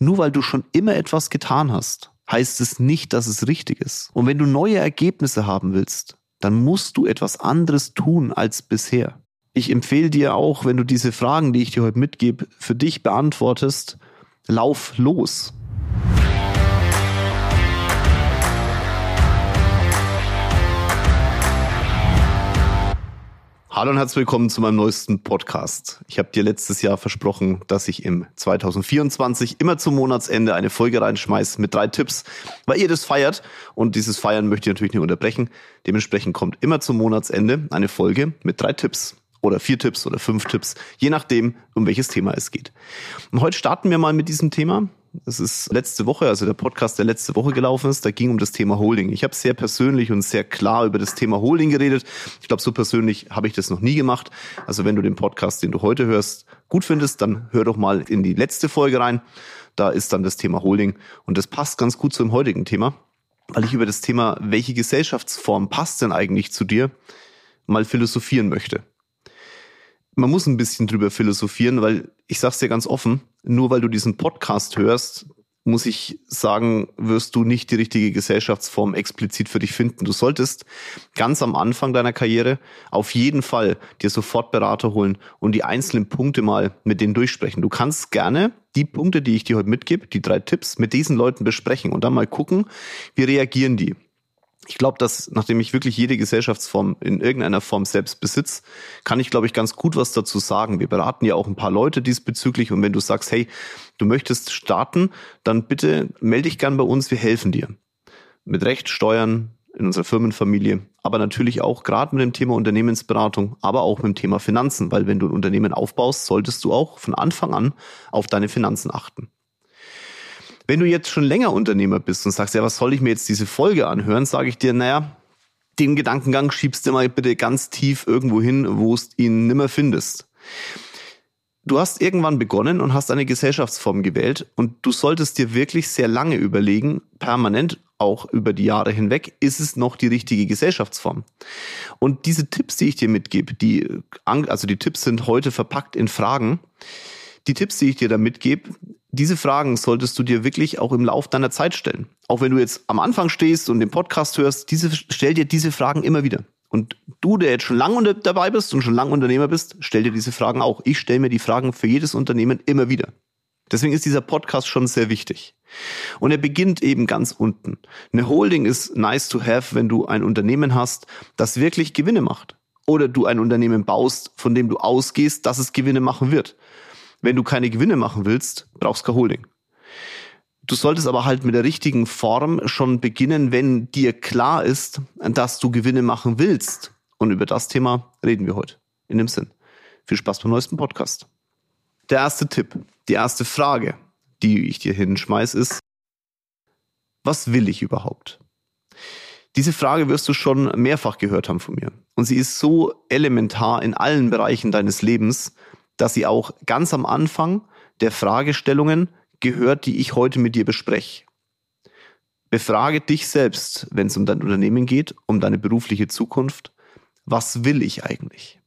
Nur weil du schon immer etwas getan hast, heißt es nicht, dass es richtig ist. Und wenn du neue Ergebnisse haben willst, dann musst du etwas anderes tun als bisher. Ich empfehle dir auch, wenn du diese Fragen, die ich dir heute mitgebe, für dich beantwortest, lauf los. Hallo und herzlich willkommen zu meinem neuesten Podcast. Ich habe dir letztes Jahr versprochen, dass ich im 2024 immer zum Monatsende eine Folge reinschmeiße mit drei Tipps, weil ihr das feiert und dieses Feiern möchte ich natürlich nicht unterbrechen. Dementsprechend kommt immer zum Monatsende eine Folge mit drei Tipps oder vier Tipps oder fünf Tipps, je nachdem, um welches Thema es geht. Und heute starten wir mal mit diesem Thema. Das ist letzte Woche, also der Podcast, der letzte Woche gelaufen ist, da ging um das Thema Holding. Ich habe sehr persönlich und sehr klar über das Thema Holding geredet. Ich glaube, so persönlich habe ich das noch nie gemacht. Also wenn du den Podcast, den du heute hörst, gut findest, dann hör doch mal in die letzte Folge rein. Da ist dann das Thema Holding und das passt ganz gut zum heutigen Thema, weil ich über das Thema, welche Gesellschaftsform passt denn eigentlich zu dir, mal philosophieren möchte man muss ein bisschen drüber philosophieren, weil ich sag's dir ganz offen, nur weil du diesen Podcast hörst, muss ich sagen, wirst du nicht die richtige Gesellschaftsform explizit für dich finden. Du solltest ganz am Anfang deiner Karriere auf jeden Fall dir sofort Berater holen und die einzelnen Punkte mal mit denen durchsprechen. Du kannst gerne die Punkte, die ich dir heute mitgebe, die drei Tipps, mit diesen Leuten besprechen und dann mal gucken, wie reagieren die ich glaube, dass nachdem ich wirklich jede Gesellschaftsform in irgendeiner Form selbst besitze, kann ich, glaube ich, ganz gut was dazu sagen. Wir beraten ja auch ein paar Leute diesbezüglich und wenn du sagst, hey, du möchtest starten, dann bitte melde dich gern bei uns, wir helfen dir. Mit Recht, Steuern, in unserer Firmenfamilie, aber natürlich auch gerade mit dem Thema Unternehmensberatung, aber auch mit dem Thema Finanzen, weil wenn du ein Unternehmen aufbaust, solltest du auch von Anfang an auf deine Finanzen achten. Wenn du jetzt schon länger Unternehmer bist und sagst, ja, was soll ich mir jetzt diese Folge anhören, sage ich dir, naja, den Gedankengang schiebst du mal bitte ganz tief irgendwo hin, wo du ihn nimmer findest. Du hast irgendwann begonnen und hast eine Gesellschaftsform gewählt und du solltest dir wirklich sehr lange überlegen, permanent auch über die Jahre hinweg, ist es noch die richtige Gesellschaftsform? Und diese Tipps, die ich dir mitgebe, die, also die Tipps sind heute verpackt in Fragen. Die Tipps, die ich dir da mitgebe, diese Fragen solltest du dir wirklich auch im Lauf deiner Zeit stellen. Auch wenn du jetzt am Anfang stehst und den Podcast hörst, diese, stell dir diese Fragen immer wieder. Und du, der jetzt schon lange dabei bist und schon lange Unternehmer bist, stell dir diese Fragen auch. Ich stelle mir die Fragen für jedes Unternehmen immer wieder. Deswegen ist dieser Podcast schon sehr wichtig. Und er beginnt eben ganz unten. Eine Holding ist nice to have, wenn du ein Unternehmen hast, das wirklich Gewinne macht. Oder du ein Unternehmen baust, von dem du ausgehst, dass es Gewinne machen wird. Wenn du keine Gewinne machen willst, brauchst du kein Holding. Du solltest aber halt mit der richtigen Form schon beginnen, wenn dir klar ist, dass du Gewinne machen willst. Und über das Thema reden wir heute. In dem Sinn. Viel Spaß beim neuesten Podcast. Der erste Tipp, die erste Frage, die ich dir hinschmeiß, ist, was will ich überhaupt? Diese Frage wirst du schon mehrfach gehört haben von mir. Und sie ist so elementar in allen Bereichen deines Lebens, dass sie auch ganz am Anfang der Fragestellungen gehört, die ich heute mit dir bespreche. Befrage dich selbst, wenn es um dein Unternehmen geht, um deine berufliche Zukunft. Was will ich eigentlich?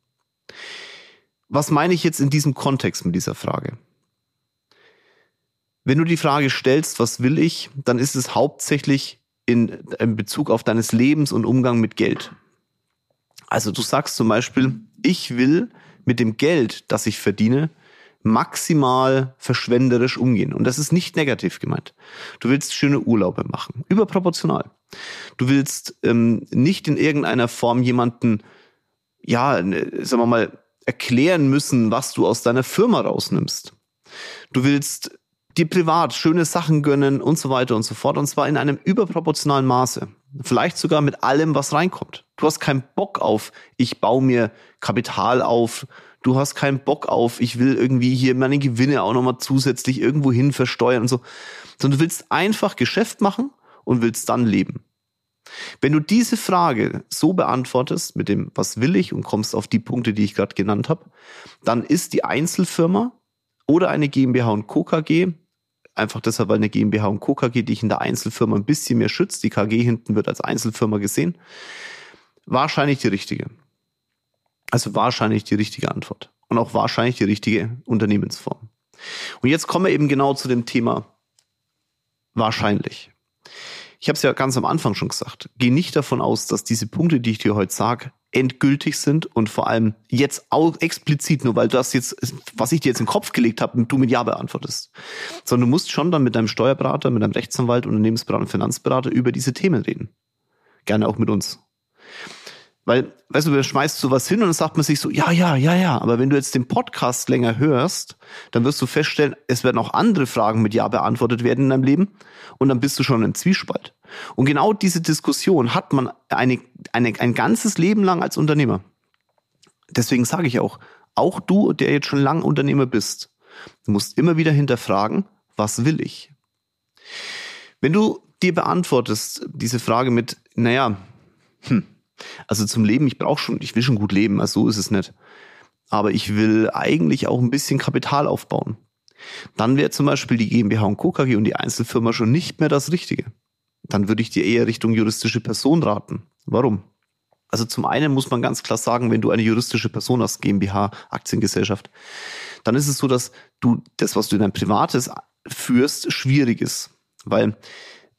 Was meine ich jetzt in diesem Kontext mit dieser Frage? Wenn du die Frage stellst, was will ich, dann ist es hauptsächlich in, in Bezug auf deines Lebens und Umgang mit Geld. Also du sagst zum Beispiel, ich will mit dem Geld, das ich verdiene, maximal verschwenderisch umgehen. Und das ist nicht negativ gemeint. Du willst schöne Urlaube machen, überproportional. Du willst ähm, nicht in irgendeiner Form jemanden, ja, sagen wir mal, erklären müssen, was du aus deiner Firma rausnimmst. Du willst dir privat schöne Sachen gönnen und so weiter und so fort. Und zwar in einem überproportionalen Maße. Vielleicht sogar mit allem, was reinkommt. Du hast keinen Bock auf, ich baue mir Kapital auf. Du hast keinen Bock auf, ich will irgendwie hier meine Gewinne auch nochmal zusätzlich irgendwo hin versteuern und so. Sondern du willst einfach Geschäft machen und willst dann leben. Wenn du diese Frage so beantwortest mit dem, was will ich und kommst auf die Punkte, die ich gerade genannt habe, dann ist die Einzelfirma oder eine GmbH und Co. KG Einfach deshalb, weil eine GmbH und Co. KG dich in der Einzelfirma ein bisschen mehr schützt. Die KG hinten wird als Einzelfirma gesehen. Wahrscheinlich die richtige. Also wahrscheinlich die richtige Antwort. Und auch wahrscheinlich die richtige Unternehmensform. Und jetzt kommen wir eben genau zu dem Thema, Wahrscheinlich. Ich habe es ja ganz am Anfang schon gesagt. Geh nicht davon aus, dass diese Punkte, die ich dir heute sage, endgültig sind und vor allem jetzt auch explizit, nur weil das jetzt, was ich dir jetzt im Kopf gelegt habe, du mit Ja beantwortest. Sondern du musst schon dann mit deinem Steuerberater, mit deinem Rechtsanwalt, Unternehmensberater und Finanzberater über diese Themen reden. Gerne auch mit uns. Weil, weißt du, du schmeißt sowas hin und dann sagt man sich so, ja, ja, ja, ja. Aber wenn du jetzt den Podcast länger hörst, dann wirst du feststellen, es werden auch andere Fragen mit Ja beantwortet werden in deinem Leben und dann bist du schon im Zwiespalt. Und genau diese Diskussion hat man eine, eine, ein ganzes Leben lang als Unternehmer. Deswegen sage ich auch, auch du, der jetzt schon lang Unternehmer bist, musst immer wieder hinterfragen, was will ich? Wenn du dir beantwortest diese Frage mit, naja, hm, also zum Leben, ich brauche schon, ich will schon gut leben, also so ist es nicht. Aber ich will eigentlich auch ein bisschen Kapital aufbauen. Dann wäre zum Beispiel die GmbH und Co. KG und die Einzelfirma schon nicht mehr das Richtige. Dann würde ich dir eher Richtung juristische Person raten. Warum? Also zum einen muss man ganz klar sagen, wenn du eine juristische Person hast, GmbH, Aktiengesellschaft, dann ist es so, dass du das, was du in dein Privates führst, schwierig ist. Weil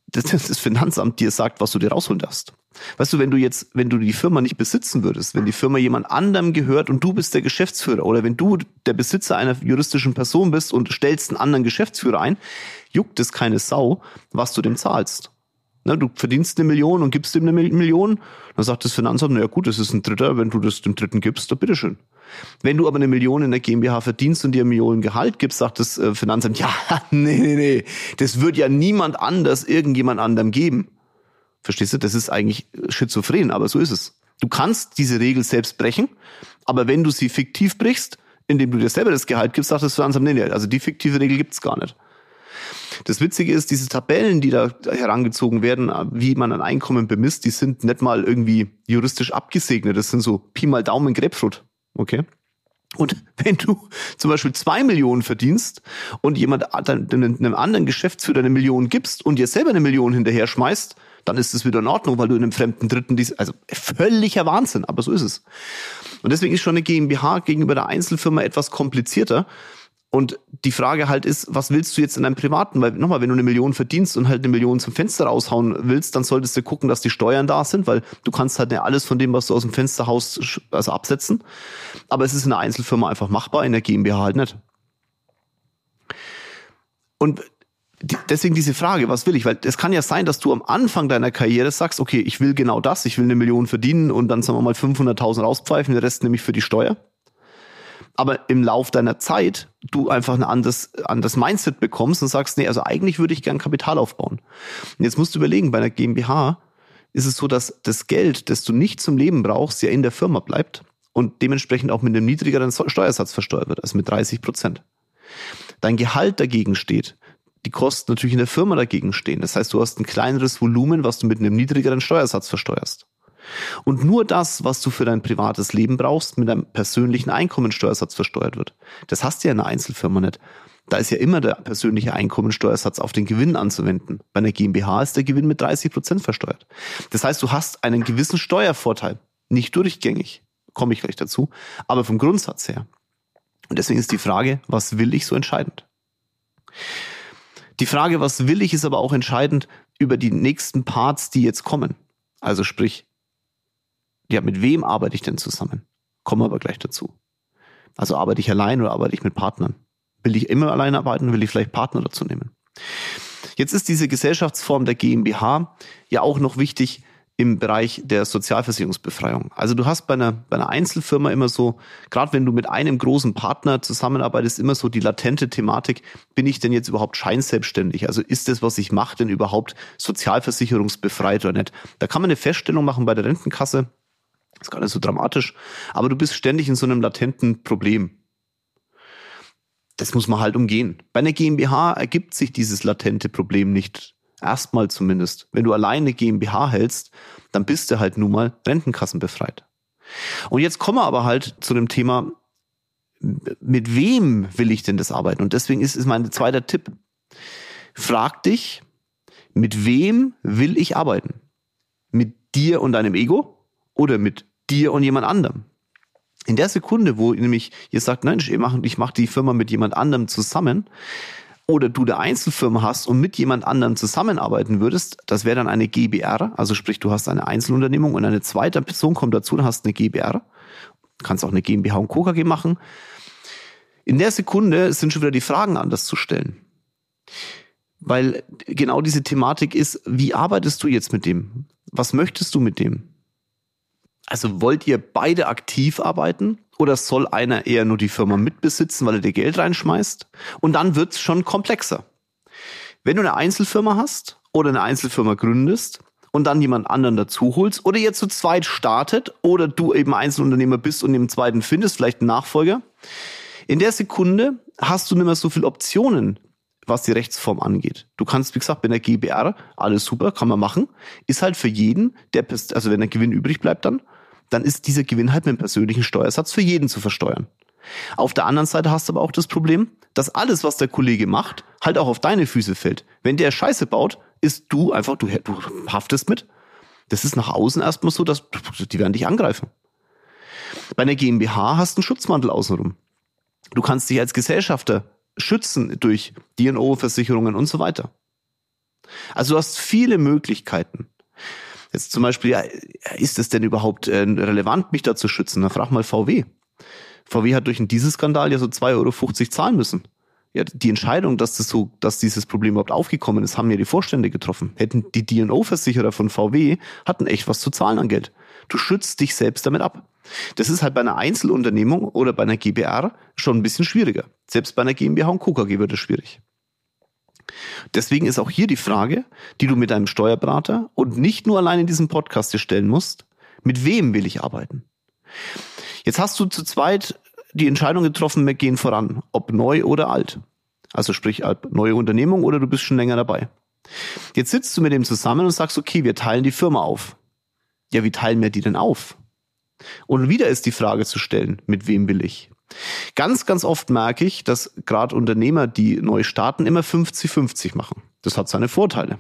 das, das Finanzamt dir sagt, was du dir rausholen darfst. Weißt du, wenn du jetzt, wenn du die Firma nicht besitzen würdest, wenn die Firma jemand anderem gehört und du bist der Geschäftsführer oder wenn du der Besitzer einer juristischen Person bist und stellst einen anderen Geschäftsführer ein, juckt es keine Sau, was du dem zahlst. Ne, du verdienst eine Million und gibst ihm eine Million, dann sagt das Finanzamt, na ja gut, das ist ein Dritter, wenn du das dem Dritten gibst, dann bitteschön. Wenn du aber eine Million in der GmbH verdienst und dir eine Million Gehalt gibst, sagt das äh, Finanzamt, ja, nee, nee, nee, das wird ja niemand anders irgendjemand anderem geben. Verstehst du? Das ist eigentlich schizophren, aber so ist es. Du kannst diese Regel selbst brechen, aber wenn du sie fiktiv brichst, indem du dir selber das Gehalt gibst, sagt das Finanzamt, nee, nee, also die fiktive Regel gibt's gar nicht. Das Witzige ist, diese Tabellen, die da herangezogen werden, wie man ein Einkommen bemisst, die sind nicht mal irgendwie juristisch abgesegnet. Das sind so Pi mal Daumen Grapefruit. Okay? Und wenn du zum Beispiel zwei Millionen verdienst und jemand einem anderen Geschäftsführer eine Million gibst und dir selber eine Million hinterher schmeißt, dann ist es wieder in Ordnung, weil du in einem fremden Dritten dies, also völliger Wahnsinn, aber so ist es. Und deswegen ist schon eine GmbH gegenüber der Einzelfirma etwas komplizierter, und die Frage halt ist, was willst du jetzt in deinem Privaten? Weil nochmal, wenn du eine Million verdienst und halt eine Million zum Fenster raushauen willst, dann solltest du gucken, dass die Steuern da sind, weil du kannst halt nicht alles von dem, was du aus dem Fenster haust, also absetzen. Aber es ist in der Einzelfirma einfach machbar, in der GmbH halt nicht. Und deswegen diese Frage, was will ich? Weil es kann ja sein, dass du am Anfang deiner Karriere sagst, okay, ich will genau das, ich will eine Million verdienen und dann sagen wir mal 500.000 rauspfeifen, den Rest nämlich für die Steuer aber im Lauf deiner Zeit du einfach ein anderes, anderes Mindset bekommst und sagst, nee, also eigentlich würde ich gern Kapital aufbauen. Und jetzt musst du überlegen, bei einer GmbH ist es so, dass das Geld, das du nicht zum Leben brauchst, ja in der Firma bleibt und dementsprechend auch mit einem niedrigeren Steuersatz versteuert wird, also mit 30 Prozent. Dein Gehalt dagegen steht, die Kosten natürlich in der Firma dagegen stehen. Das heißt, du hast ein kleineres Volumen, was du mit einem niedrigeren Steuersatz versteuerst. Und nur das, was du für dein privates Leben brauchst, mit einem persönlichen Einkommensteuersatz versteuert wird. Das hast du ja in einer Einzelfirma nicht. Da ist ja immer der persönliche Einkommensteuersatz auf den Gewinn anzuwenden. Bei einer GmbH ist der Gewinn mit 30 Prozent versteuert. Das heißt, du hast einen gewissen Steuervorteil. Nicht durchgängig, komme ich gleich dazu, aber vom Grundsatz her. Und deswegen ist die Frage, was will ich so entscheidend? Die Frage, was will ich, ist aber auch entscheidend über die nächsten Parts, die jetzt kommen. Also sprich, ja, mit wem arbeite ich denn zusammen? Kommen wir aber gleich dazu. Also arbeite ich allein oder arbeite ich mit Partnern? Will ich immer allein arbeiten? Will ich vielleicht Partner dazu nehmen? Jetzt ist diese Gesellschaftsform der GmbH ja auch noch wichtig im Bereich der Sozialversicherungsbefreiung. Also du hast bei einer, bei einer Einzelfirma immer so, gerade wenn du mit einem großen Partner zusammenarbeitest, immer so die latente Thematik, bin ich denn jetzt überhaupt scheinselbstständig? Also ist das, was ich mache, denn überhaupt sozialversicherungsbefreit oder nicht? Da kann man eine Feststellung machen bei der Rentenkasse, ist gar nicht so dramatisch. Aber du bist ständig in so einem latenten Problem. Das muss man halt umgehen. Bei einer GmbH ergibt sich dieses latente Problem nicht. Erstmal zumindest. Wenn du alleine GmbH hältst, dann bist du halt nun mal rentenkassenbefreit. Und jetzt kommen wir aber halt zu dem Thema, mit wem will ich denn das arbeiten? Und deswegen ist, ist mein zweiter Tipp. Frag dich, mit wem will ich arbeiten? Mit dir und deinem Ego? oder mit dir und jemand anderem. In der Sekunde, wo nämlich ihr sagt, nein, ich mache ich mach die Firma mit jemand anderem zusammen, oder du eine Einzelfirma hast und mit jemand anderem zusammenarbeiten würdest, das wäre dann eine GBR, also sprich, du hast eine Einzelunternehmung und eine zweite Person kommt dazu, dann hast eine GBR. Kannst auch eine GmbH und Co. KG machen. In der Sekunde sind schon wieder die Fragen anders zu stellen. Weil genau diese Thematik ist, wie arbeitest du jetzt mit dem? Was möchtest du mit dem? Also wollt ihr beide aktiv arbeiten oder soll einer eher nur die Firma mitbesitzen, weil er dir Geld reinschmeißt? Und dann wird's schon komplexer. Wenn du eine Einzelfirma hast oder eine Einzelfirma gründest und dann jemand anderen dazu holst oder ihr zu zweit startet oder du eben Einzelunternehmer bist und im zweiten findest, vielleicht einen Nachfolger, in der Sekunde hast du nicht mehr so viele Optionen, was die Rechtsform angeht. Du kannst, wie gesagt, bei der GBR, alles super, kann man machen, ist halt für jeden, der, also wenn der Gewinn übrig bleibt dann, dann ist dieser Gewinn halt mit einem persönlichen Steuersatz für jeden zu versteuern. Auf der anderen Seite hast du aber auch das Problem, dass alles, was der Kollege macht, halt auch auf deine Füße fällt. Wenn der Scheiße baut, ist du einfach, du, du haftest mit. Das ist nach außen erstmal so, dass die werden dich angreifen. Bei einer GmbH hast du einen Schutzmantel außenrum. Du kannst dich als Gesellschafter schützen durch DNO-Versicherungen und so weiter. Also du hast viele Möglichkeiten. Jetzt zum Beispiel, ja, ist es denn überhaupt äh, relevant, mich da zu schützen? Na, frag mal VW. VW hat durch einen Dieselskandal ja so 2,50 Euro zahlen müssen. Ja, die Entscheidung, dass das so, dass dieses Problem überhaupt aufgekommen ist, haben ja die Vorstände getroffen. Hätten die DNO-Versicherer von VW hatten echt was zu zahlen an Geld. Du schützt dich selbst damit ab. Das ist halt bei einer Einzelunternehmung oder bei einer GBR schon ein bisschen schwieriger. Selbst bei einer GmbH und KKG wird es schwierig. Deswegen ist auch hier die Frage, die du mit deinem Steuerberater und nicht nur allein in diesem Podcast dir stellen musst, mit wem will ich arbeiten? Jetzt hast du zu zweit die Entscheidung getroffen, wir gehen voran, ob neu oder alt. Also sprich, neue Unternehmung oder du bist schon länger dabei. Jetzt sitzt du mit dem zusammen und sagst, okay, wir teilen die Firma auf. Ja, wie teilen wir die denn auf? Und wieder ist die Frage zu stellen, mit wem will ich? Ganz, ganz oft merke ich, dass gerade Unternehmer, die neu starten, immer 50-50 machen. Das hat seine Vorteile.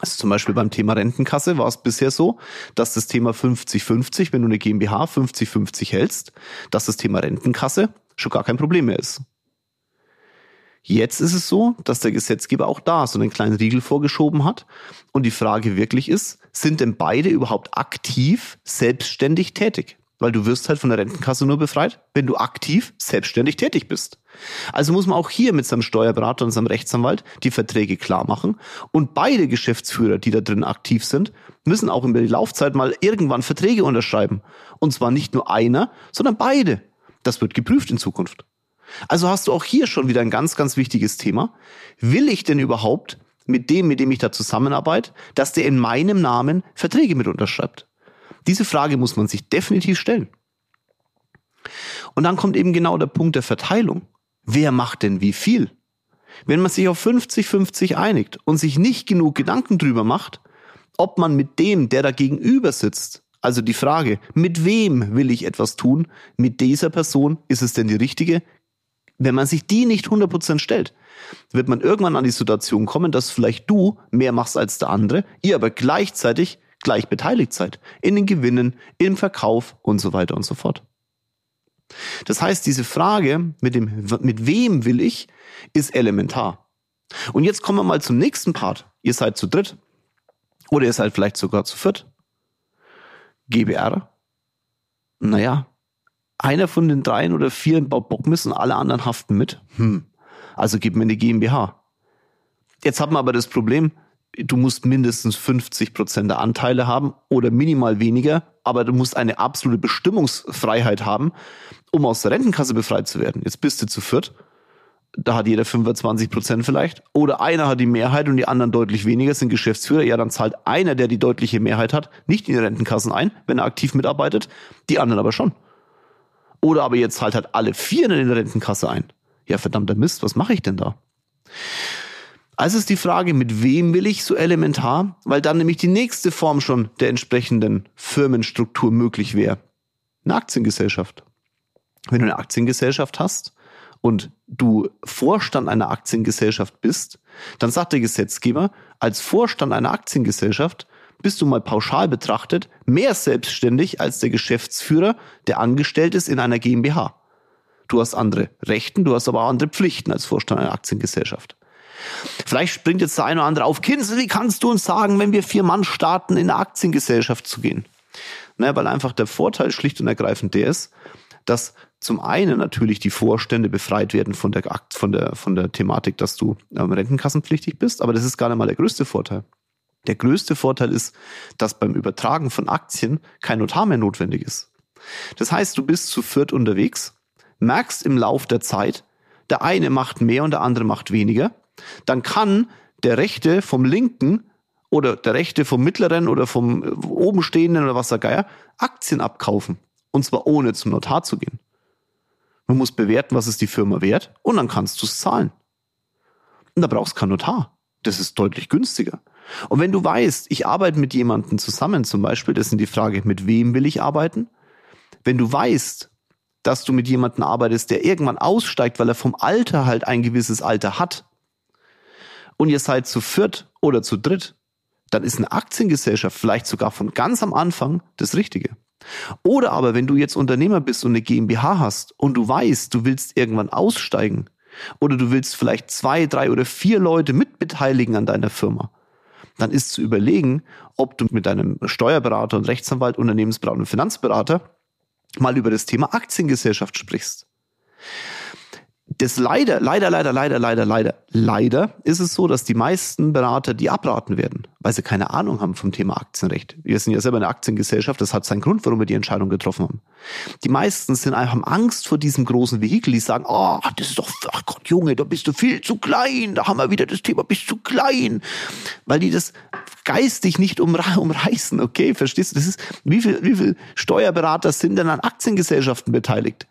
Also zum Beispiel beim Thema Rentenkasse war es bisher so, dass das Thema 50-50, wenn du eine GmbH 50-50 hältst, dass das Thema Rentenkasse schon gar kein Problem mehr ist. Jetzt ist es so, dass der Gesetzgeber auch da so einen kleinen Riegel vorgeschoben hat. Und die Frage wirklich ist, sind denn beide überhaupt aktiv selbstständig tätig? Weil du wirst halt von der Rentenkasse nur befreit, wenn du aktiv selbstständig tätig bist. Also muss man auch hier mit seinem Steuerberater und seinem Rechtsanwalt die Verträge klar machen. Und beide Geschäftsführer, die da drin aktiv sind, müssen auch über die Laufzeit mal irgendwann Verträge unterschreiben. Und zwar nicht nur einer, sondern beide. Das wird geprüft in Zukunft. Also hast du auch hier schon wieder ein ganz, ganz wichtiges Thema. Will ich denn überhaupt mit dem, mit dem ich da zusammenarbeite, dass der in meinem Namen Verträge mit unterschreibt? Diese Frage muss man sich definitiv stellen. Und dann kommt eben genau der Punkt der Verteilung. Wer macht denn wie viel? Wenn man sich auf 50-50 einigt und sich nicht genug Gedanken drüber macht, ob man mit dem, der da gegenüber sitzt, also die Frage, mit wem will ich etwas tun, mit dieser Person, ist es denn die richtige? Wenn man sich die nicht 100% stellt, wird man irgendwann an die Situation kommen, dass vielleicht du mehr machst als der andere, ihr aber gleichzeitig gleich beteiligt seid. In den Gewinnen, im Verkauf und so weiter und so fort. Das heißt, diese Frage mit dem, mit wem will ich, ist elementar. Und jetzt kommen wir mal zum nächsten Part. Ihr seid zu dritt. Oder ihr seid vielleicht sogar zu viert. GBR. Naja, einer von den dreien oder vier baut Bock müssen, alle anderen haften mit. Hm. Also gib mir eine GmbH. Jetzt haben wir aber das Problem, du musst mindestens 50 Prozent der Anteile haben oder minimal weniger, aber du musst eine absolute Bestimmungsfreiheit haben, um aus der Rentenkasse befreit zu werden. Jetzt bist du zu viert, da hat jeder 25 Prozent vielleicht, oder einer hat die Mehrheit und die anderen deutlich weniger, sind Geschäftsführer, ja, dann zahlt einer, der die deutliche Mehrheit hat, nicht in die Rentenkassen ein, wenn er aktiv mitarbeitet, die anderen aber schon. Oder aber jetzt zahlt halt alle vier in die Rentenkasse ein. Ja, verdammter Mist, was mache ich denn da? Also ist die Frage, mit wem will ich so elementar, weil dann nämlich die nächste Form schon der entsprechenden Firmenstruktur möglich wäre. Eine Aktiengesellschaft. Wenn du eine Aktiengesellschaft hast und du Vorstand einer Aktiengesellschaft bist, dann sagt der Gesetzgeber, als Vorstand einer Aktiengesellschaft bist du mal pauschal betrachtet mehr selbstständig als der Geschäftsführer, der angestellt ist in einer GmbH. Du hast andere Rechten, du hast aber auch andere Pflichten als Vorstand einer Aktiengesellschaft. Vielleicht springt jetzt der eine oder andere auf, Kinsey, wie kannst du uns sagen, wenn wir vier Mann starten, in eine Aktiengesellschaft zu gehen? Naja, weil einfach der Vorteil schlicht und ergreifend der ist, dass zum einen natürlich die Vorstände befreit werden von der, von der, von der Thematik, dass du ähm, rentenkassenpflichtig bist, aber das ist gar nicht mal der größte Vorteil. Der größte Vorteil ist, dass beim Übertragen von Aktien kein Notar mehr notwendig ist. Das heißt, du bist zu viert unterwegs, merkst im Lauf der Zeit, der eine macht mehr und der andere macht weniger, dann kann der Rechte vom Linken oder der Rechte vom Mittleren oder vom äh, Obenstehenden oder was der Geier Aktien abkaufen. Und zwar ohne zum Notar zu gehen. Man muss bewerten, was ist die Firma wert und dann kannst du es zahlen. Und da brauchst du keinen Notar. Das ist deutlich günstiger. Und wenn du weißt, ich arbeite mit jemandem zusammen zum Beispiel, das ist die Frage, mit wem will ich arbeiten? Wenn du weißt, dass du mit jemandem arbeitest, der irgendwann aussteigt, weil er vom Alter halt ein gewisses Alter hat, und ihr seid zu viert oder zu dritt, dann ist eine Aktiengesellschaft vielleicht sogar von ganz am Anfang das Richtige. Oder aber, wenn du jetzt Unternehmer bist und eine GmbH hast und du weißt, du willst irgendwann aussteigen oder du willst vielleicht zwei, drei oder vier Leute mitbeteiligen an deiner Firma, dann ist zu überlegen, ob du mit deinem Steuerberater und Rechtsanwalt, Unternehmensberater und Finanzberater mal über das Thema Aktiengesellschaft sprichst das leider, leider, leider, leider, leider, leider, leider ist es so, dass die meisten Berater die abraten werden, weil sie keine Ahnung haben vom Thema Aktienrecht. Wir sind ja selber eine Aktiengesellschaft, das hat seinen Grund, warum wir die Entscheidung getroffen haben. Die meisten sind einfach haben Angst vor diesem großen Vehikel, die sagen, oh, das ist doch, ach Gott, Junge, da bist du viel zu klein, da haben wir wieder das Thema, bist du klein, weil die das geistig nicht umreißen, okay, verstehst du? Das ist, wie viel, wie viel Steuerberater sind denn an Aktiengesellschaften beteiligt?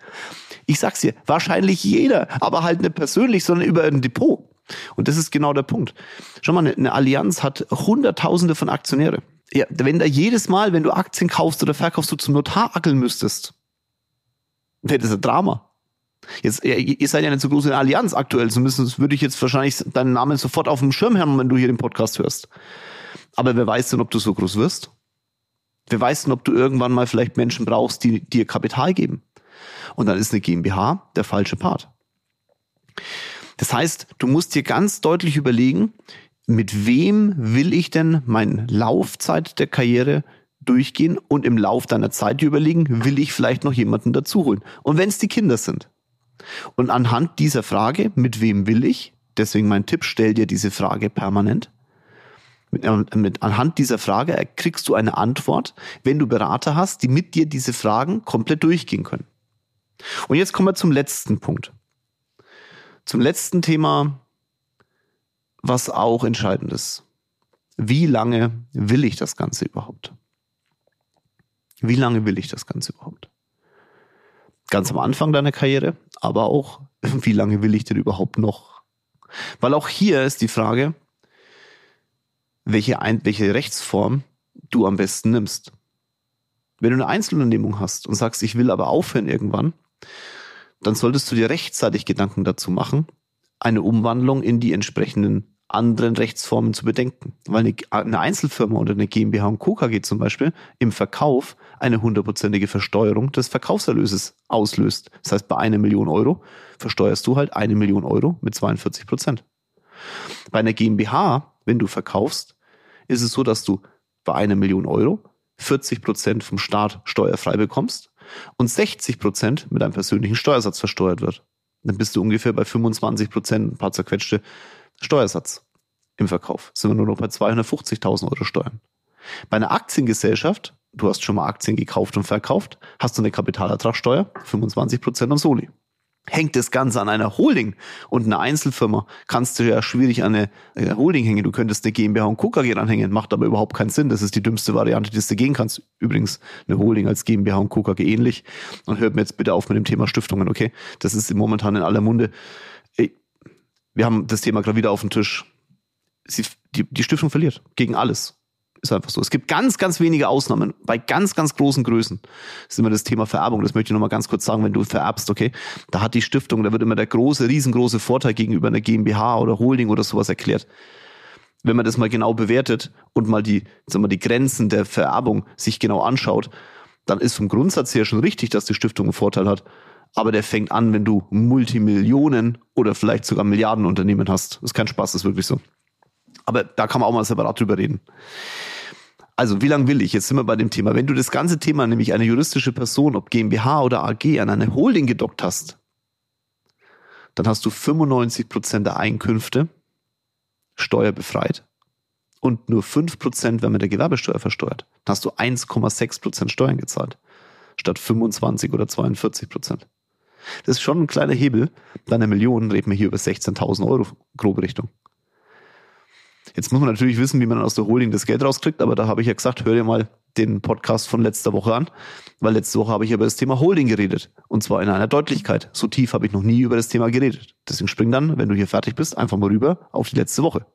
Ich sag's dir, wahrscheinlich jeder, aber halt nicht persönlich, sondern über ein Depot. Und das ist genau der Punkt. Schau mal, eine Allianz hat Hunderttausende von Aktionäre. Ja, wenn da jedes Mal, wenn du Aktien kaufst oder verkaufst, du zum Notar ackeln müsstest, wäre das ein Drama. Jetzt, ihr seid ja nicht so groß in der Allianz aktuell, zumindest würde ich jetzt wahrscheinlich deinen Namen sofort auf dem Schirm haben, wenn du hier den Podcast hörst. Aber wer weiß denn, ob du so groß wirst? Wer weiß denn, ob du irgendwann mal vielleicht Menschen brauchst, die dir Kapital geben? Und dann ist eine GmbH der falsche Part. Das heißt, du musst dir ganz deutlich überlegen, mit wem will ich denn meine Laufzeit der Karriere durchgehen und im Lauf deiner Zeit überlegen, will ich vielleicht noch jemanden dazuholen? Und wenn es die Kinder sind. Und anhand dieser Frage, mit wem will ich, deswegen mein Tipp, stell dir diese Frage permanent. Mit, äh, mit, anhand dieser Frage kriegst du eine Antwort, wenn du Berater hast, die mit dir diese Fragen komplett durchgehen können. Und jetzt kommen wir zum letzten Punkt. Zum letzten Thema, was auch entscheidend ist. Wie lange will ich das Ganze überhaupt? Wie lange will ich das Ganze überhaupt? Ganz am Anfang deiner Karriere, aber auch, wie lange will ich denn überhaupt noch? Weil auch hier ist die Frage, welche, Ein welche Rechtsform du am besten nimmst. Wenn du eine Einzelunternehmung hast und sagst, ich will aber aufhören irgendwann, dann solltest du dir rechtzeitig Gedanken dazu machen, eine Umwandlung in die entsprechenden anderen Rechtsformen zu bedenken. Weil eine, Einzelfirma oder eine GmbH und Co. KG zum Beispiel im Verkauf eine hundertprozentige Versteuerung des Verkaufserlöses auslöst. Das heißt, bei einer Million Euro versteuerst du halt eine Million Euro mit 42 Prozent. Bei einer GmbH, wenn du verkaufst, ist es so, dass du bei einer Million Euro 40 Prozent vom Staat steuerfrei bekommst und 60 Prozent mit einem persönlichen Steuersatz versteuert wird. Dann bist du ungefähr bei 25 Prozent, ein paar zerquetschte Steuersatz im Verkauf. Sind wir nur noch bei 250.000 Euro Steuern. Bei einer Aktiengesellschaft, du hast schon mal Aktien gekauft und verkauft, hast du eine Kapitalertragssteuer, 25 Prozent und Soli hängt das Ganze an einer Holding und einer Einzelfirma, kannst du ja schwierig an eine Holding hängen. Du könntest eine GmbH und Co. KG anhängen, macht aber überhaupt keinen Sinn. Das ist die dümmste Variante, die du gehen kannst. Übrigens eine Holding als GmbH und Co. KG ähnlich. Und hört mir jetzt bitte auf mit dem Thema Stiftungen, okay? Das ist momentan in aller Munde. Wir haben das Thema gerade wieder auf dem Tisch. Sie, die, die Stiftung verliert gegen alles. Ist einfach so. Es gibt ganz, ganz wenige Ausnahmen bei ganz, ganz großen Größen. Das ist immer das Thema Vererbung. Das möchte ich nochmal ganz kurz sagen, wenn du vererbst, okay, da hat die Stiftung, da wird immer der große, riesengroße Vorteil gegenüber einer GmbH oder Holding oder sowas erklärt. Wenn man das mal genau bewertet und mal die, sagen wir, die Grenzen der Vererbung sich genau anschaut, dann ist vom Grundsatz her schon richtig, dass die Stiftung einen Vorteil hat. aber der fängt an, wenn du Multimillionen oder vielleicht sogar Milliardenunternehmen hast. Das ist kein Spaß, das ist wirklich so. Aber da kann man auch mal separat drüber reden. Also, wie lange will ich? Jetzt sind wir bei dem Thema. Wenn du das ganze Thema, nämlich eine juristische Person, ob GmbH oder AG, an eine Holding gedockt hast, dann hast du 95 Prozent der Einkünfte steuerbefreit und nur 5 Prozent, wenn man der Gewerbesteuer versteuert. Dann hast du 1,6 Prozent Steuern gezahlt, statt 25 oder 42 Prozent. Das ist schon ein kleiner Hebel. Bei einer Million reden wir hier über 16.000 Euro, grobe Richtung. Jetzt muss man natürlich wissen, wie man aus der Holding das Geld rauskriegt, aber da habe ich ja gesagt, hör dir mal den Podcast von letzter Woche an, weil letzte Woche habe ich über das Thema Holding geredet und zwar in einer Deutlichkeit. So tief habe ich noch nie über das Thema geredet. Deswegen spring dann, wenn du hier fertig bist, einfach mal rüber auf die letzte Woche.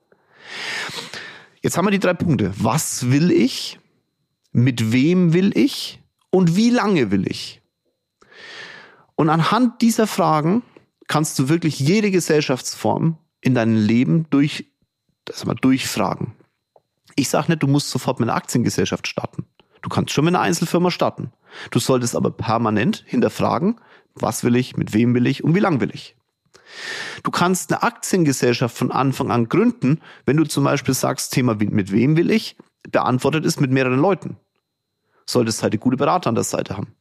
Jetzt haben wir die drei Punkte. Was will ich? Mit wem will ich? Und wie lange will ich? Und anhand dieser Fragen kannst du wirklich jede Gesellschaftsform in deinem Leben durch das mal durchfragen. Ich sage nicht, du musst sofort mit einer Aktiengesellschaft starten. Du kannst schon mit einer Einzelfirma starten. Du solltest aber permanent hinterfragen, was will ich, mit wem will ich und wie lang will ich. Du kannst eine Aktiengesellschaft von Anfang an gründen, wenn du zum Beispiel sagst, Thema mit wem will ich, beantwortet ist mit mehreren Leuten. Solltest halt eine gute Berater an der Seite haben.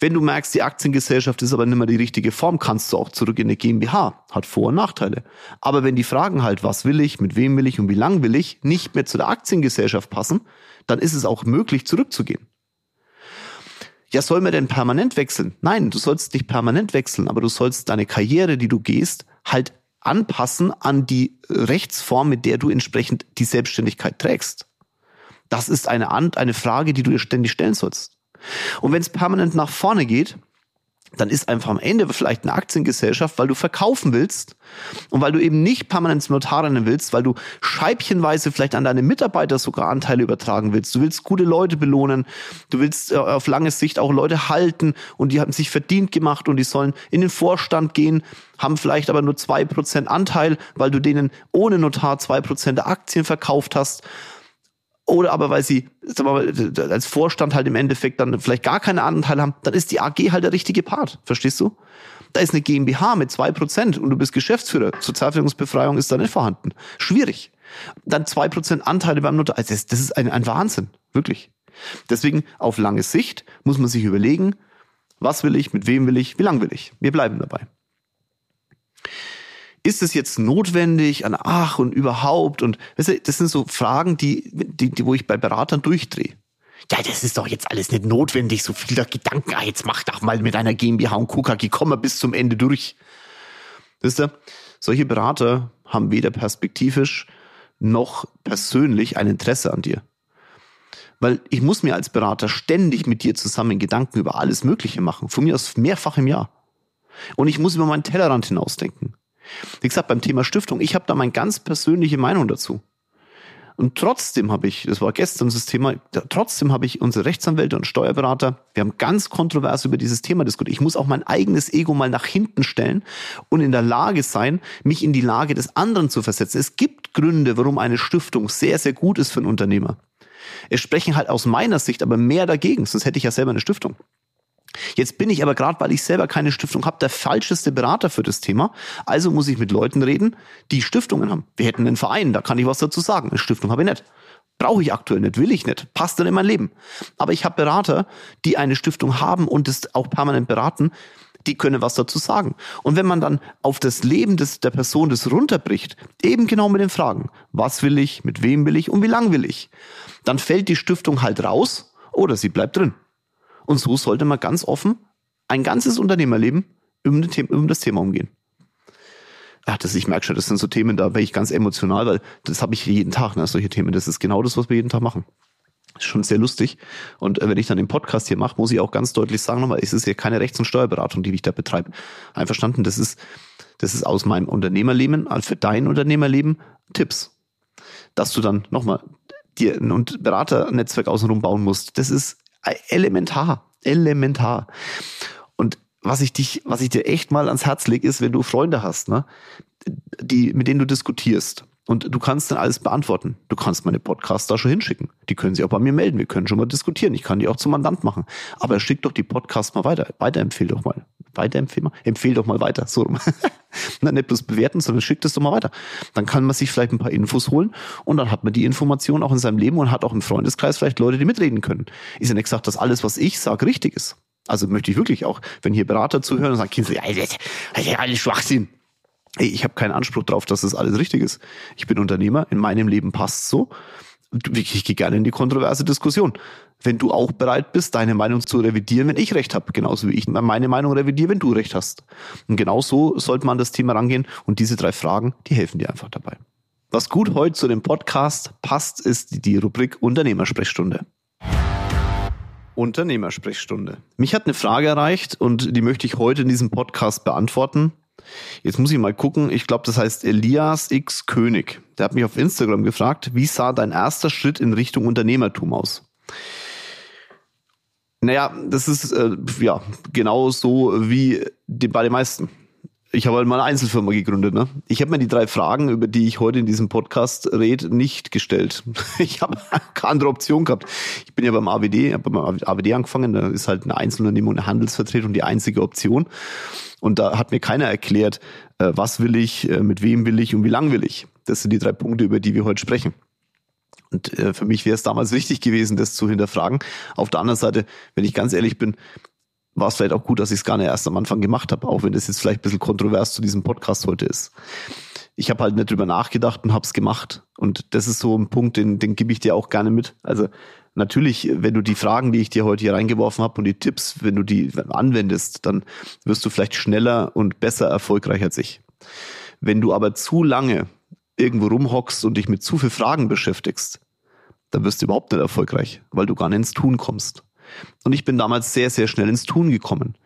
Wenn du merkst, die Aktiengesellschaft ist aber nicht mehr die richtige Form, kannst du auch zurück in eine GmbH. Hat Vor- und Nachteile. Aber wenn die Fragen halt, was will ich, mit wem will ich und wie lang will ich, nicht mehr zu der Aktiengesellschaft passen, dann ist es auch möglich, zurückzugehen. Ja, soll man denn permanent wechseln? Nein, du sollst nicht permanent wechseln, aber du sollst deine Karriere, die du gehst, halt anpassen an die Rechtsform, mit der du entsprechend die Selbstständigkeit trägst. Das ist eine, eine Frage, die du dir ständig stellen sollst. Und wenn es permanent nach vorne geht, dann ist einfach am Ende vielleicht eine Aktiengesellschaft, weil du verkaufen willst und weil du eben nicht permanent zum Notar rennen willst, weil du scheibchenweise vielleicht an deine Mitarbeiter sogar Anteile übertragen willst. Du willst gute Leute belohnen, du willst äh, auf lange Sicht auch Leute halten und die haben sich verdient gemacht und die sollen in den Vorstand gehen, haben vielleicht aber nur zwei Prozent Anteil, weil du denen ohne Notar zwei Prozent der Aktien verkauft hast oder aber weil sie mal, als Vorstand halt im Endeffekt dann vielleicht gar keine Anteile haben, dann ist die AG halt der richtige Part. Verstehst du? Da ist eine GmbH mit zwei Prozent und du bist Geschäftsführer. Sozialversicherungsbefreiung ist da nicht vorhanden. Schwierig. Dann zwei Prozent Anteile beim Notar. Also das, das ist ein, ein Wahnsinn. Wirklich. Deswegen auf lange Sicht muss man sich überlegen, was will ich, mit wem will ich, wie lang will ich. Wir bleiben dabei ist es jetzt notwendig an ach und überhaupt und weißt du, das sind so Fragen, die, die, die wo ich bei Beratern durchdrehe. Ja, das ist doch jetzt alles nicht notwendig, so viel der Gedanken, ah, jetzt mach doch mal mit einer GmbH und KKG, komm mal bis zum Ende durch. Wisst ihr, solche Berater haben weder perspektivisch noch persönlich ein Interesse an dir. Weil ich muss mir als Berater ständig mit dir zusammen Gedanken über alles Mögliche machen. Von mir aus mehrfach im Jahr. Und ich muss über meinen Tellerrand hinausdenken. Wie gesagt, beim Thema Stiftung, ich habe da meine ganz persönliche Meinung dazu. Und trotzdem habe ich, das war gestern das Thema, trotzdem habe ich unsere Rechtsanwälte und Steuerberater, wir haben ganz kontrovers über dieses Thema diskutiert. Ich muss auch mein eigenes Ego mal nach hinten stellen und in der Lage sein, mich in die Lage des anderen zu versetzen. Es gibt Gründe, warum eine Stiftung sehr, sehr gut ist für einen Unternehmer. Es sprechen halt aus meiner Sicht aber mehr dagegen, sonst hätte ich ja selber eine Stiftung. Jetzt bin ich aber gerade, weil ich selber keine Stiftung habe, der falscheste Berater für das Thema. Also muss ich mit Leuten reden, die Stiftungen haben. Wir hätten einen Verein, da kann ich was dazu sagen. Eine Stiftung habe ich nicht. Brauche ich aktuell nicht, will ich nicht, passt dann in mein Leben. Aber ich habe Berater, die eine Stiftung haben und das auch permanent beraten, die können was dazu sagen. Und wenn man dann auf das Leben des, der Person das runterbricht, eben genau mit den Fragen, was will ich, mit wem will ich und wie lang will ich, dann fällt die Stiftung halt raus oder sie bleibt drin. Und so sollte man ganz offen ein ganzes Unternehmerleben um, um das Thema umgehen. Ja, das, ich merke schon, das sind so Themen, da wäre ich ganz emotional, weil das habe ich jeden Tag, ne, solche Themen. Das ist genau das, was wir jeden Tag machen. Ist schon sehr lustig. Und äh, wenn ich dann den Podcast hier mache, muss ich auch ganz deutlich sagen nochmal, es ist hier keine Rechts- und Steuerberatung, die ich da betreibe. Einverstanden? Das ist, das ist aus meinem Unternehmerleben, also für dein Unternehmerleben Tipps. Dass du dann nochmal dir ein Beraternetzwerk außenrum bauen musst, das ist elementar, elementar. Und was ich dich, was ich dir echt mal ans Herz lege, ist, wenn du Freunde hast, ne, die, mit denen du diskutierst. Und du kannst dann alles beantworten. Du kannst meine Podcasts da schon hinschicken. Die können sich auch bei mir melden. Wir können schon mal diskutieren. Ich kann die auch zum Mandant machen. Aber schick doch die Podcasts mal weiter. Weiterempfehl doch mal. Weiterempfehlen. Empfehl doch mal weiter. So rum. Na, nicht bloß bewerten, sondern schickt es doch mal weiter. Dann kann man sich vielleicht ein paar Infos holen und dann hat man die Information auch in seinem Leben und hat auch im Freundeskreis vielleicht Leute, die mitreden können. Ist ja nicht gesagt, dass alles, was ich sage, richtig ist. Also möchte ich wirklich auch, wenn hier Berater zuhören und sagen, Kind, alles Schwachsinn. Ey, ich habe keinen Anspruch darauf, dass das alles richtig ist. Ich bin Unternehmer, in meinem Leben passt so. Ich gehe gerne in die kontroverse Diskussion wenn du auch bereit bist, deine Meinung zu revidieren, wenn ich recht habe, genauso wie ich meine Meinung revidiere, wenn du recht hast. Und genau so sollte man das Thema rangehen und diese drei Fragen, die helfen dir einfach dabei. Was gut heute zu dem Podcast passt, ist die Rubrik Unternehmersprechstunde. Unternehmersprechstunde. Mich hat eine Frage erreicht und die möchte ich heute in diesem Podcast beantworten. Jetzt muss ich mal gucken. Ich glaube, das heißt Elias X König. Der hat mich auf Instagram gefragt, wie sah dein erster Schritt in Richtung Unternehmertum aus? Naja, das ist äh, ja genau so wie die, bei den meisten. Ich habe halt mal eine Einzelfirma gegründet. Ne? Ich habe mir die drei Fragen, über die ich heute in diesem Podcast rede, nicht gestellt. Ich habe keine andere Option gehabt. Ich bin ja beim AWD, habe beim AWD angefangen. Da ist halt eine Einzelunternehmung, eine Handelsvertretung die einzige Option. Und da hat mir keiner erklärt, äh, was will ich, äh, mit wem will ich und wie lang will ich. Das sind die drei Punkte, über die wir heute sprechen. Und äh, für mich wäre es damals wichtig gewesen, das zu hinterfragen. Auf der anderen Seite, wenn ich ganz ehrlich bin, war es vielleicht auch gut, dass ich es gar nicht erst am Anfang gemacht habe, auch wenn das jetzt vielleicht ein bisschen kontrovers zu diesem Podcast heute ist. Ich habe halt nicht drüber nachgedacht und habe es gemacht. Und das ist so ein Punkt, den, den gebe ich dir auch gerne mit. Also natürlich, wenn du die Fragen, die ich dir heute hier reingeworfen habe und die Tipps, wenn du die anwendest, dann wirst du vielleicht schneller und besser erfolgreich als ich. Wenn du aber zu lange irgendwo rumhockst und dich mit zu viel Fragen beschäftigst, dann wirst du überhaupt nicht erfolgreich, weil du gar nicht ins Tun kommst. Und ich bin damals sehr, sehr schnell ins Tun gekommen.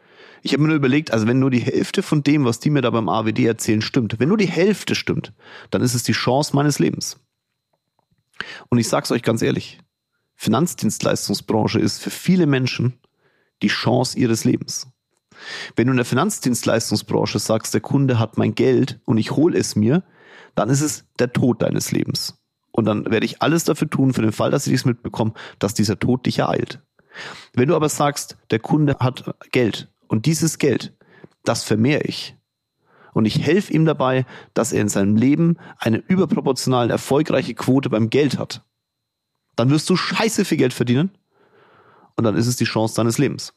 Ich habe mir nur überlegt, also wenn nur die Hälfte von dem, was die mir da beim AWD erzählen, stimmt, wenn nur die Hälfte stimmt, dann ist es die Chance meines Lebens. Und ich sag's euch ganz ehrlich, Finanzdienstleistungsbranche ist für viele Menschen die Chance ihres Lebens. Wenn du in der Finanzdienstleistungsbranche sagst, der Kunde hat mein Geld und ich hole es mir, dann ist es der Tod deines Lebens. Und dann werde ich alles dafür tun, für den Fall, dass ich dies mitbekomme, dass dieser Tod dich ereilt. Wenn du aber sagst, der Kunde hat Geld und dieses Geld, das vermehre ich. Und ich helfe ihm dabei, dass er in seinem Leben eine überproportional erfolgreiche Quote beim Geld hat. Dann wirst du scheiße viel Geld verdienen und dann ist es die Chance deines Lebens.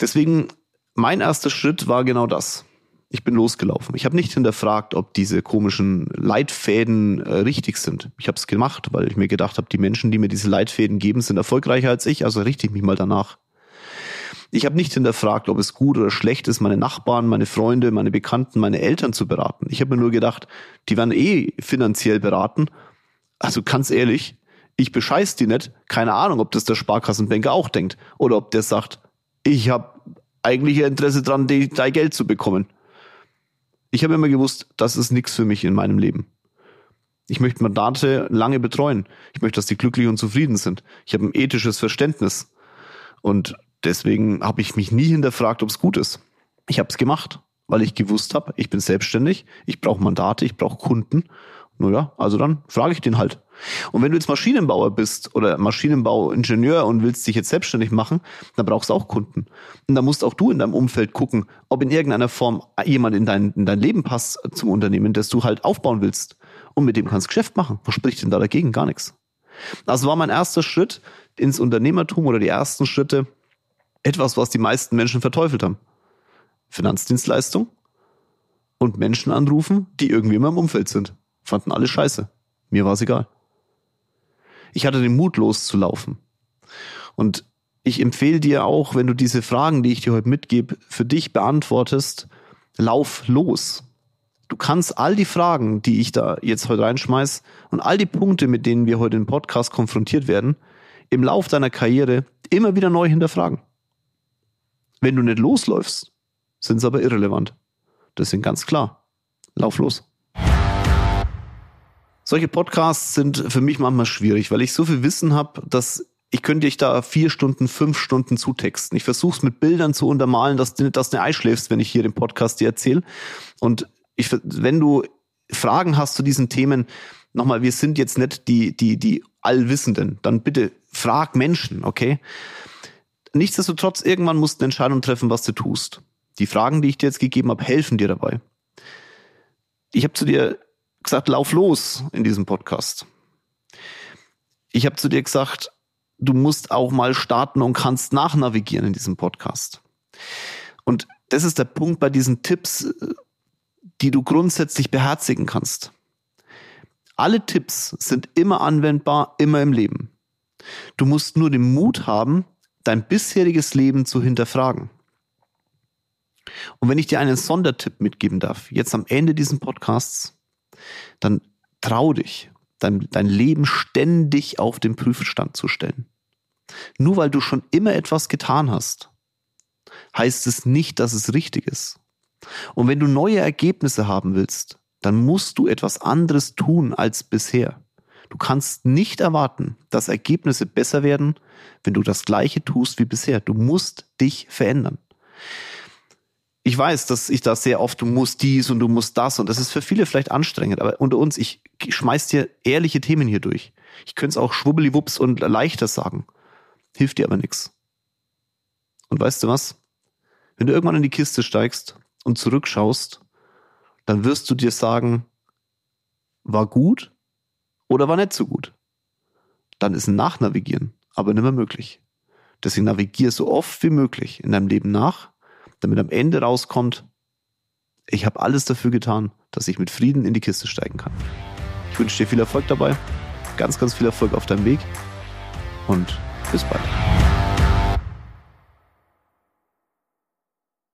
Deswegen, mein erster Schritt war genau das ich bin losgelaufen. Ich habe nicht hinterfragt, ob diese komischen Leitfäden äh, richtig sind. Ich habe es gemacht, weil ich mir gedacht habe, die Menschen, die mir diese Leitfäden geben, sind erfolgreicher als ich, also richte ich mich mal danach. Ich habe nicht hinterfragt, ob es gut oder schlecht ist, meine Nachbarn, meine Freunde, meine Bekannten, meine Eltern zu beraten. Ich habe mir nur gedacht, die werden eh finanziell beraten. Also ganz ehrlich, ich bescheiß die nicht. Keine Ahnung, ob das der Sparkassenbanker auch denkt. Oder ob der sagt, ich habe eigentlich Interesse dran, dein Geld zu bekommen. Ich habe immer gewusst, das ist nichts für mich in meinem Leben. Ich möchte Mandate lange betreuen. Ich möchte, dass die glücklich und zufrieden sind. Ich habe ein ethisches Verständnis. Und deswegen habe ich mich nie hinterfragt, ob es gut ist. Ich habe es gemacht, weil ich gewusst habe, ich bin selbstständig, ich brauche Mandate, ich brauche Kunden naja, also dann frage ich den halt. Und wenn du jetzt Maschinenbauer bist oder Maschinenbauingenieur und willst dich jetzt selbstständig machen, dann brauchst du auch Kunden. Und dann musst auch du in deinem Umfeld gucken, ob in irgendeiner Form jemand in dein, in dein Leben passt zum Unternehmen, das du halt aufbauen willst. Und mit dem kannst du Geschäft machen. Was spricht denn da dagegen? Gar nichts. Das war mein erster Schritt ins Unternehmertum oder die ersten Schritte. Etwas, was die meisten Menschen verteufelt haben. Finanzdienstleistung und Menschen anrufen, die irgendwie in meinem Umfeld sind. Fanden alle scheiße. Mir war es egal. Ich hatte den Mut loszulaufen. Und ich empfehle dir auch, wenn du diese Fragen, die ich dir heute mitgebe, für dich beantwortest, lauf los. Du kannst all die Fragen, die ich da jetzt heute reinschmeiß und all die Punkte, mit denen wir heute im Podcast konfrontiert werden, im Lauf deiner Karriere immer wieder neu hinterfragen. Wenn du nicht losläufst, sind sie aber irrelevant. Das sind ganz klar. Lauf los. Solche Podcasts sind für mich manchmal schwierig, weil ich so viel Wissen habe, dass ich könnte dich da vier Stunden, fünf Stunden zutexten. Ich versuche es mit Bildern zu untermalen, dass du nicht das Ei schläfst, wenn ich hier den Podcast dir erzähle. Und ich, wenn du Fragen hast zu diesen Themen, nochmal, wir sind jetzt nicht die, die, die Allwissenden, dann bitte frag Menschen, okay? nichtsdestotrotz, irgendwann musst du eine Entscheidung treffen, was du tust. Die Fragen, die ich dir jetzt gegeben habe, helfen dir dabei. Ich habe zu dir gesagt, lauf los in diesem Podcast. Ich habe zu dir gesagt, du musst auch mal starten und kannst nachnavigieren in diesem Podcast. Und das ist der Punkt bei diesen Tipps, die du grundsätzlich beherzigen kannst. Alle Tipps sind immer anwendbar, immer im Leben. Du musst nur den Mut haben, dein bisheriges Leben zu hinterfragen. Und wenn ich dir einen Sondertipp mitgeben darf, jetzt am Ende dieses Podcasts, dann trau dich, dein, dein Leben ständig auf den Prüfstand zu stellen. Nur weil du schon immer etwas getan hast, heißt es nicht, dass es richtig ist. Und wenn du neue Ergebnisse haben willst, dann musst du etwas anderes tun als bisher. Du kannst nicht erwarten, dass Ergebnisse besser werden, wenn du das gleiche tust wie bisher. Du musst dich verändern. Ich weiß, dass ich da sehr oft, du musst dies und du musst das und das ist für viele vielleicht anstrengend, aber unter uns, ich schmeiß dir ehrliche Themen hier durch. Ich könnte es auch schwubbeliwupps und leichter sagen. Hilft dir aber nichts. Und weißt du was? Wenn du irgendwann in die Kiste steigst und zurückschaust, dann wirst du dir sagen, war gut oder war nicht so gut. Dann ist ein Nachnavigieren aber nicht mehr möglich. Deswegen navigier so oft wie möglich in deinem Leben nach, damit am Ende rauskommt, ich habe alles dafür getan, dass ich mit Frieden in die Kiste steigen kann. Ich wünsche dir viel Erfolg dabei, ganz, ganz viel Erfolg auf deinem Weg und bis bald.